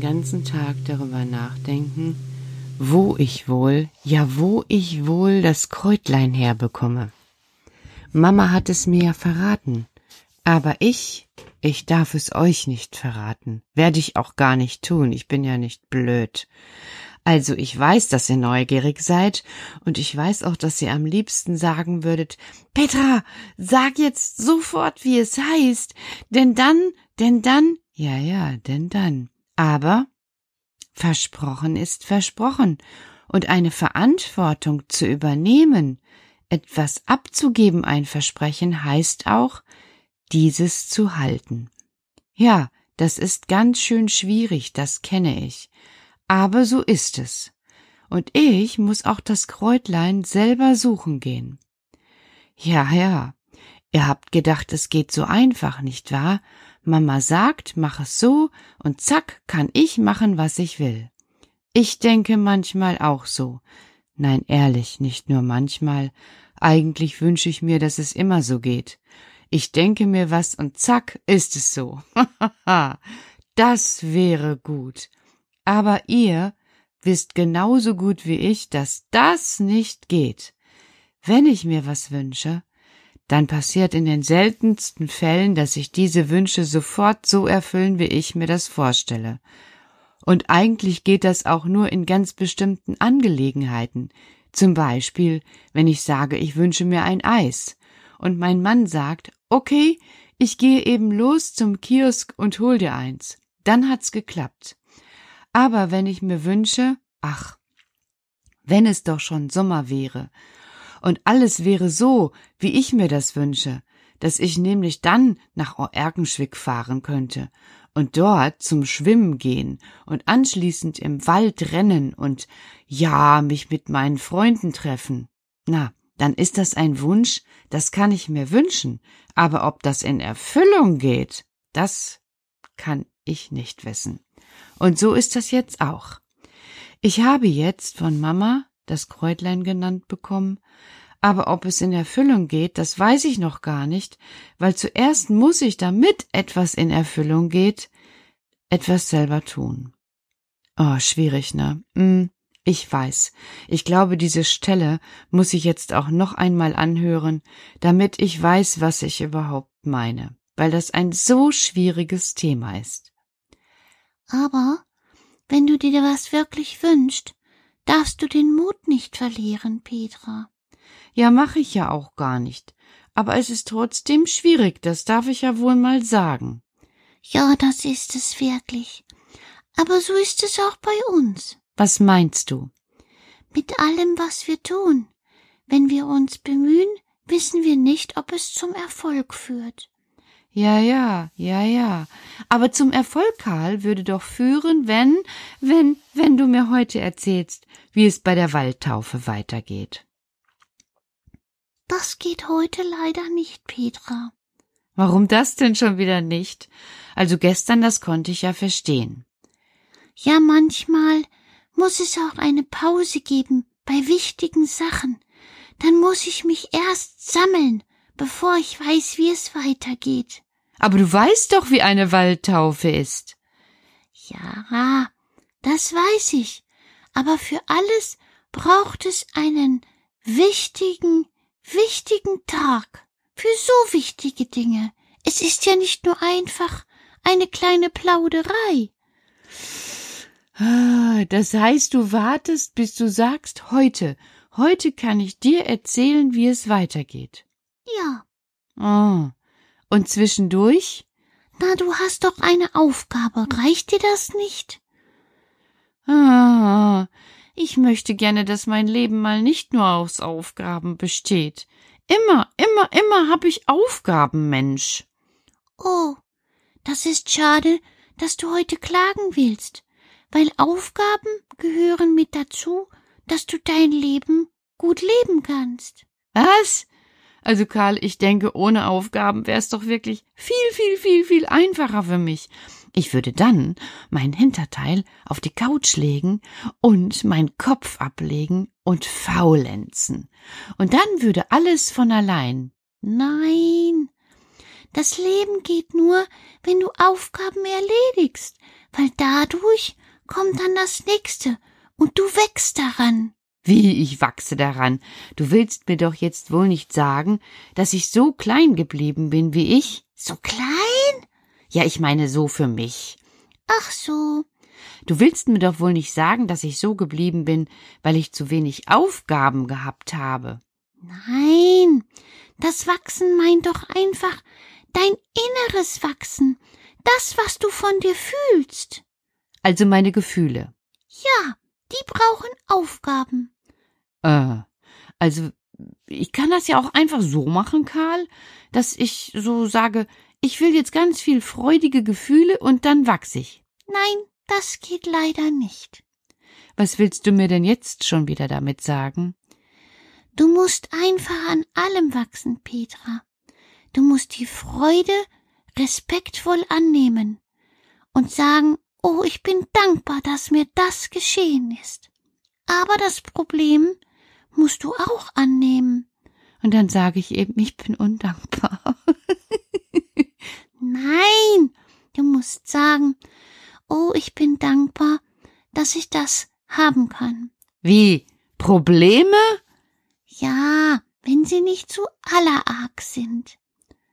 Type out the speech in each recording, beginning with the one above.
ganzen Tag darüber nachdenken, wo ich wohl, ja wo ich wohl das Kräutlein herbekomme. Mama hat es mir ja verraten, aber ich, ich darf es euch nicht verraten, werde ich auch gar nicht tun, ich bin ja nicht blöd. Also ich weiß, dass ihr neugierig seid, und ich weiß auch, dass ihr am liebsten sagen würdet, Petra, sag jetzt sofort, wie es heißt, denn dann, denn dann, ja, ja, denn dann aber versprochen ist versprochen, und eine Verantwortung zu übernehmen, etwas abzugeben, ein Versprechen heißt auch, dieses zu halten. Ja, das ist ganz schön schwierig, das kenne ich. Aber so ist es. Und ich muss auch das Kräutlein selber suchen gehen. Ja, ja, Ihr habt gedacht, es geht so einfach, nicht wahr? Mama sagt, mach es so, und zack, kann ich machen, was ich will. Ich denke manchmal auch so. Nein, ehrlich, nicht nur manchmal. Eigentlich wünsche ich mir, dass es immer so geht. Ich denke mir was und zack, ist es so. das wäre gut. Aber ihr wisst genauso gut wie ich, dass das nicht geht. Wenn ich mir was wünsche, dann passiert in den seltensten Fällen, dass sich diese Wünsche sofort so erfüllen, wie ich mir das vorstelle. Und eigentlich geht das auch nur in ganz bestimmten Angelegenheiten. Zum Beispiel, wenn ich sage, ich wünsche mir ein Eis und mein Mann sagt, okay, ich gehe eben los zum Kiosk und hol dir eins. Dann hat's geklappt. Aber wenn ich mir wünsche, ach, wenn es doch schon Sommer wäre und alles wäre so, wie ich mir das wünsche, dass ich nämlich dann nach Erkenschwick fahren könnte und dort zum Schwimmen gehen und anschließend im Wald rennen und ja, mich mit meinen Freunden treffen. Na, dann ist das ein Wunsch, das kann ich mir wünschen, aber ob das in Erfüllung geht, das kann ich nicht wissen. Und so ist das jetzt auch. Ich habe jetzt von Mama das Kräutlein genannt bekommen, aber ob es in Erfüllung geht, das weiß ich noch gar nicht, weil zuerst muss ich, damit etwas in Erfüllung geht, etwas selber tun. Oh, schwierig, ne? Hm, ich weiß. Ich glaube, diese Stelle muss ich jetzt auch noch einmal anhören, damit ich weiß, was ich überhaupt meine, weil das ein so schwieriges Thema ist. Aber wenn du dir was wirklich wünschst, darfst du den Mut nicht verlieren, Petra. Ja, mache ich ja auch gar nicht. Aber es ist trotzdem schwierig, das darf ich ja wohl mal sagen. Ja, das ist es wirklich. Aber so ist es auch bei uns. Was meinst du? Mit allem, was wir tun. Wenn wir uns bemühen, wissen wir nicht, ob es zum Erfolg führt. Ja, ja, ja, ja. Aber zum Erfolg, Karl, würde doch führen, wenn, wenn, wenn du mir heute erzählst, wie es bei der Waldtaufe weitergeht. Das geht heute leider nicht, Petra. Warum das denn schon wieder nicht? Also gestern, das konnte ich ja verstehen. Ja, manchmal muss es auch eine Pause geben bei wichtigen Sachen. Dann muss ich mich erst sammeln, bevor ich weiß, wie es weitergeht. Aber du weißt doch, wie eine Waldtaufe ist. Ja, das weiß ich. Aber für alles braucht es einen wichtigen, wichtigen Tag. Für so wichtige Dinge. Es ist ja nicht nur einfach eine kleine Plauderei. Ah, das heißt, du wartest, bis du sagst, heute, heute kann ich dir erzählen, wie es weitergeht. Ja. Oh. Und zwischendurch? Na, du hast doch eine Aufgabe. Reicht dir das nicht? Ah, ich möchte gerne, dass mein Leben mal nicht nur aus Aufgaben besteht. Immer, immer, immer hab ich Aufgaben, Mensch. Oh, das ist schade, dass du heute klagen willst weil Aufgaben gehören mit dazu, dass du dein Leben gut leben kannst. Was? Also Karl, ich denke, ohne Aufgaben wär's doch wirklich viel, viel, viel, viel einfacher für mich. Ich würde dann mein Hinterteil auf die Couch legen und meinen Kopf ablegen und faulenzen. Und dann würde alles von allein. Nein, das Leben geht nur, wenn du Aufgaben erledigst, weil dadurch kommt dann das nächste und du wächst daran. Wie ich wachse daran. Du willst mir doch jetzt wohl nicht sagen, dass ich so klein geblieben bin wie ich? So klein? Ja, ich meine so für mich. Ach so. Du willst mir doch wohl nicht sagen, dass ich so geblieben bin, weil ich zu wenig Aufgaben gehabt habe. Nein, das Wachsen meint doch einfach dein inneres Wachsen, das, was du von dir fühlst also meine Gefühle. Ja, die brauchen Aufgaben. Äh, also ich kann das ja auch einfach so machen, Karl, dass ich so sage, ich will jetzt ganz viel freudige Gefühle und dann wachse ich. Nein, das geht leider nicht. Was willst du mir denn jetzt schon wieder damit sagen? Du musst einfach an allem wachsen, Petra. Du musst die Freude respektvoll annehmen und sagen, oh, ich bin dankbar, dass mir das geschehen ist. Aber das Problem musst du auch annehmen. Und dann sage ich eben, ich bin undankbar. Nein, du musst sagen, oh, ich bin dankbar, dass ich das haben kann. Wie? Probleme? Ja, wenn sie nicht zu allerarg sind,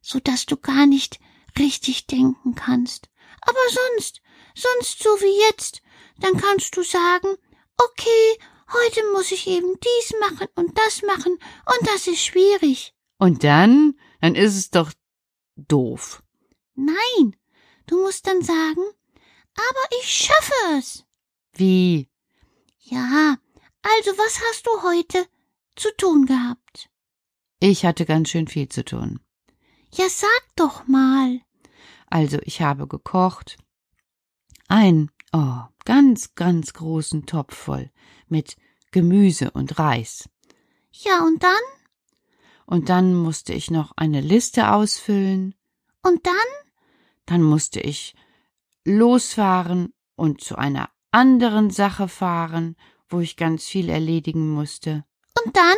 so dass du gar nicht richtig denken kannst. Aber sonst, sonst so wie jetzt, dann kannst du sagen, okay, heute muss ich eben dies machen und das machen und das ist schwierig. Und dann, dann ist es doch doof. Nein, du musst dann sagen, aber ich schaffe es. Wie? Ja, also was hast du heute zu tun gehabt? Ich hatte ganz schön viel zu tun. Ja, sag doch mal. Also, ich habe gekocht. Ein, oh, ganz, ganz großen Topf voll mit Gemüse und Reis. Ja, und dann? Und dann musste ich noch eine Liste ausfüllen. Und dann? Dann musste ich losfahren und zu einer anderen Sache fahren, wo ich ganz viel erledigen musste. Und dann?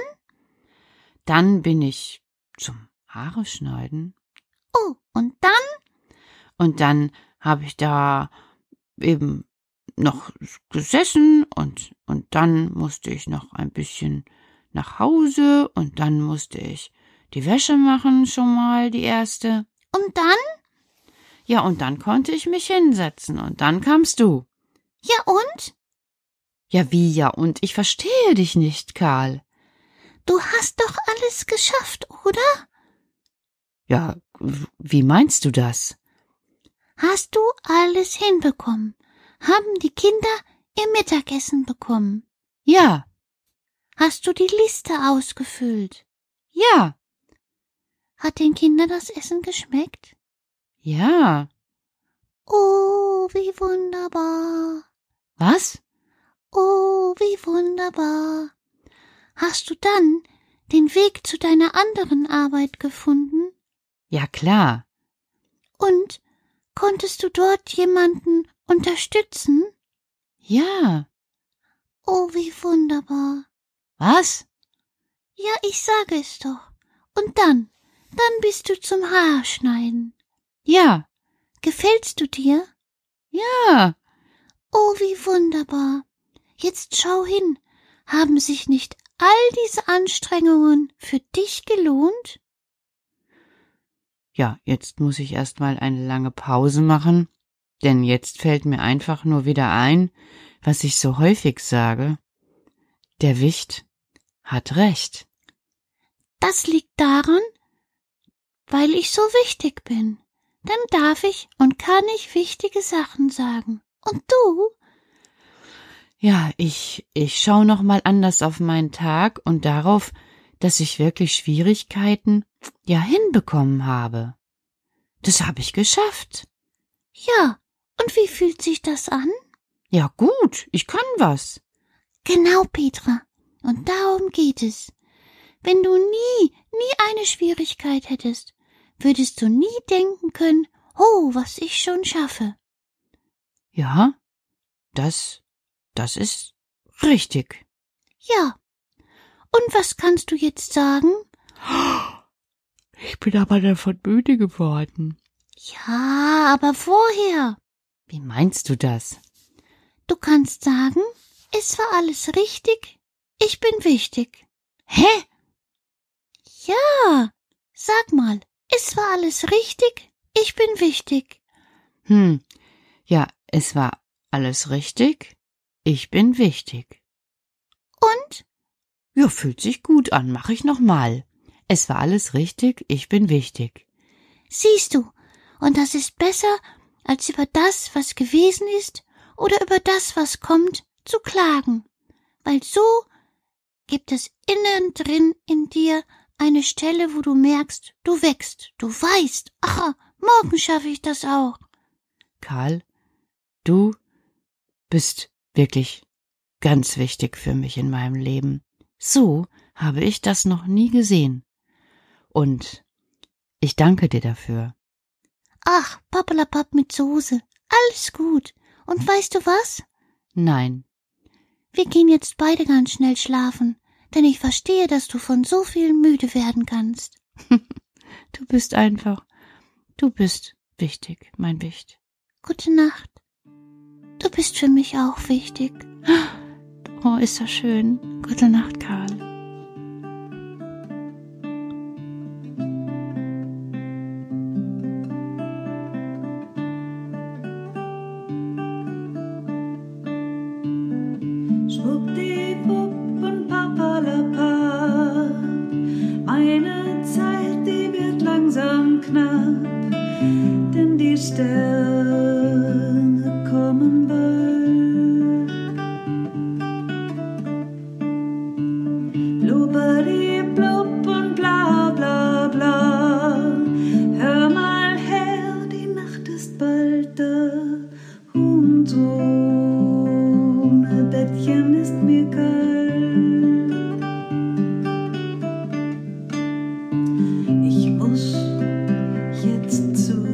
Dann bin ich zum Haare schneiden. Oh, und dann? Und dann habe ich da eben noch gesessen und, und dann musste ich noch ein bisschen nach Hause und dann musste ich die Wäsche machen, schon mal die erste. Und dann? Ja, und dann konnte ich mich hinsetzen und dann kamst du. Ja, und? Ja, wie ja, und ich verstehe dich nicht, Karl. Du hast doch alles geschafft, oder? Ja, wie meinst du das? Hast du alles hinbekommen? Haben die Kinder ihr Mittagessen bekommen? Ja. Hast du die Liste ausgefüllt? Ja. Hat den Kindern das Essen geschmeckt? Ja. Oh, wie wunderbar. Was? Oh, wie wunderbar. Hast du dann den Weg zu deiner anderen Arbeit gefunden? Ja, klar. Und konntest du dort jemanden unterstützen? Ja. Oh, wie wunderbar. Was? Ja, ich sage es doch. Und dann, dann bist du zum Haarschneiden. Ja. Gefällst du dir? Ja. Oh, wie wunderbar. Jetzt schau hin. Haben sich nicht all diese Anstrengungen für dich gelohnt? Ja, jetzt muss ich erst mal eine lange Pause machen, denn jetzt fällt mir einfach nur wieder ein, was ich so häufig sage. Der Wicht hat recht. Das liegt daran, weil ich so wichtig bin. Dann darf ich und kann ich wichtige Sachen sagen. Und du? Ja, ich, ich schau noch mal anders auf meinen Tag und darauf, dass ich wirklich Schwierigkeiten ja hinbekommen habe. Das habe ich geschafft. Ja, und wie fühlt sich das an? Ja, gut, ich kann was. Genau, Petra. Und darum geht es. Wenn du nie, nie eine Schwierigkeit hättest, würdest du nie denken können, oh, was ich schon schaffe. Ja, das, das ist richtig. Ja. Und was kannst du jetzt sagen? Ich bin aber davon müde geworden. Ja, aber vorher. Wie meinst du das? Du kannst sagen, es war alles richtig, ich bin wichtig. Hä? Ja, sag mal, es war alles richtig, ich bin wichtig. Hm, ja, es war alles richtig, ich bin wichtig. Und? Ja, fühlt sich gut an, mach ich noch mal. Es war alles richtig, ich bin wichtig. Siehst du, und das ist besser, als über das, was gewesen ist, oder über das, was kommt, zu klagen. Weil so gibt es innen drin in dir eine Stelle, wo du merkst, du wächst, du weißt, ach, morgen schaffe ich das auch. Karl, du bist wirklich ganz wichtig für mich in meinem Leben. So habe ich das noch nie gesehen. Und ich danke dir dafür. Ach, Pappelapapp mit Soße. Alles gut. Und weißt du was? Nein. Wir gehen jetzt beide ganz schnell schlafen, denn ich verstehe, dass du von so viel müde werden kannst. du bist einfach, du bist wichtig, mein Wicht. Gute Nacht. Du bist für mich auch wichtig. Oh, ist das schön. Gute Nacht, Karl. Jetzt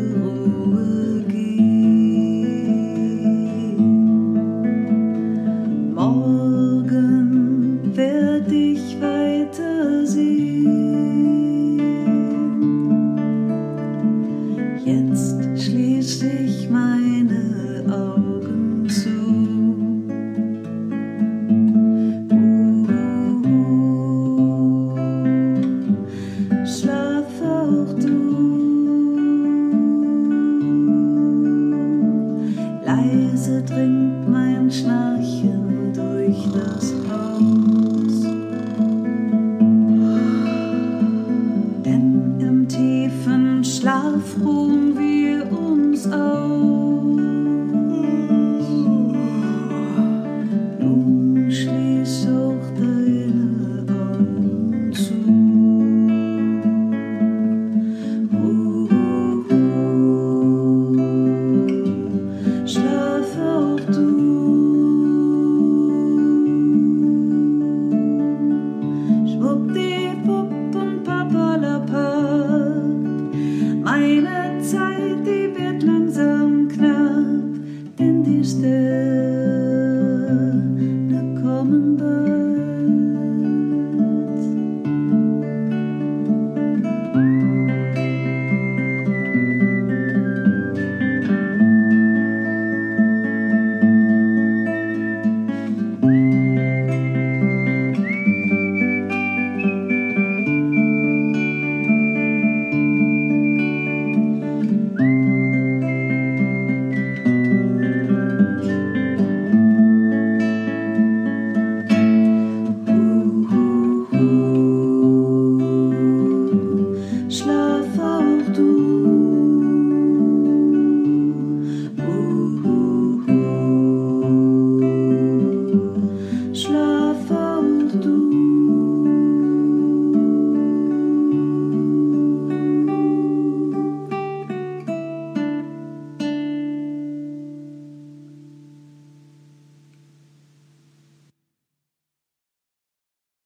durch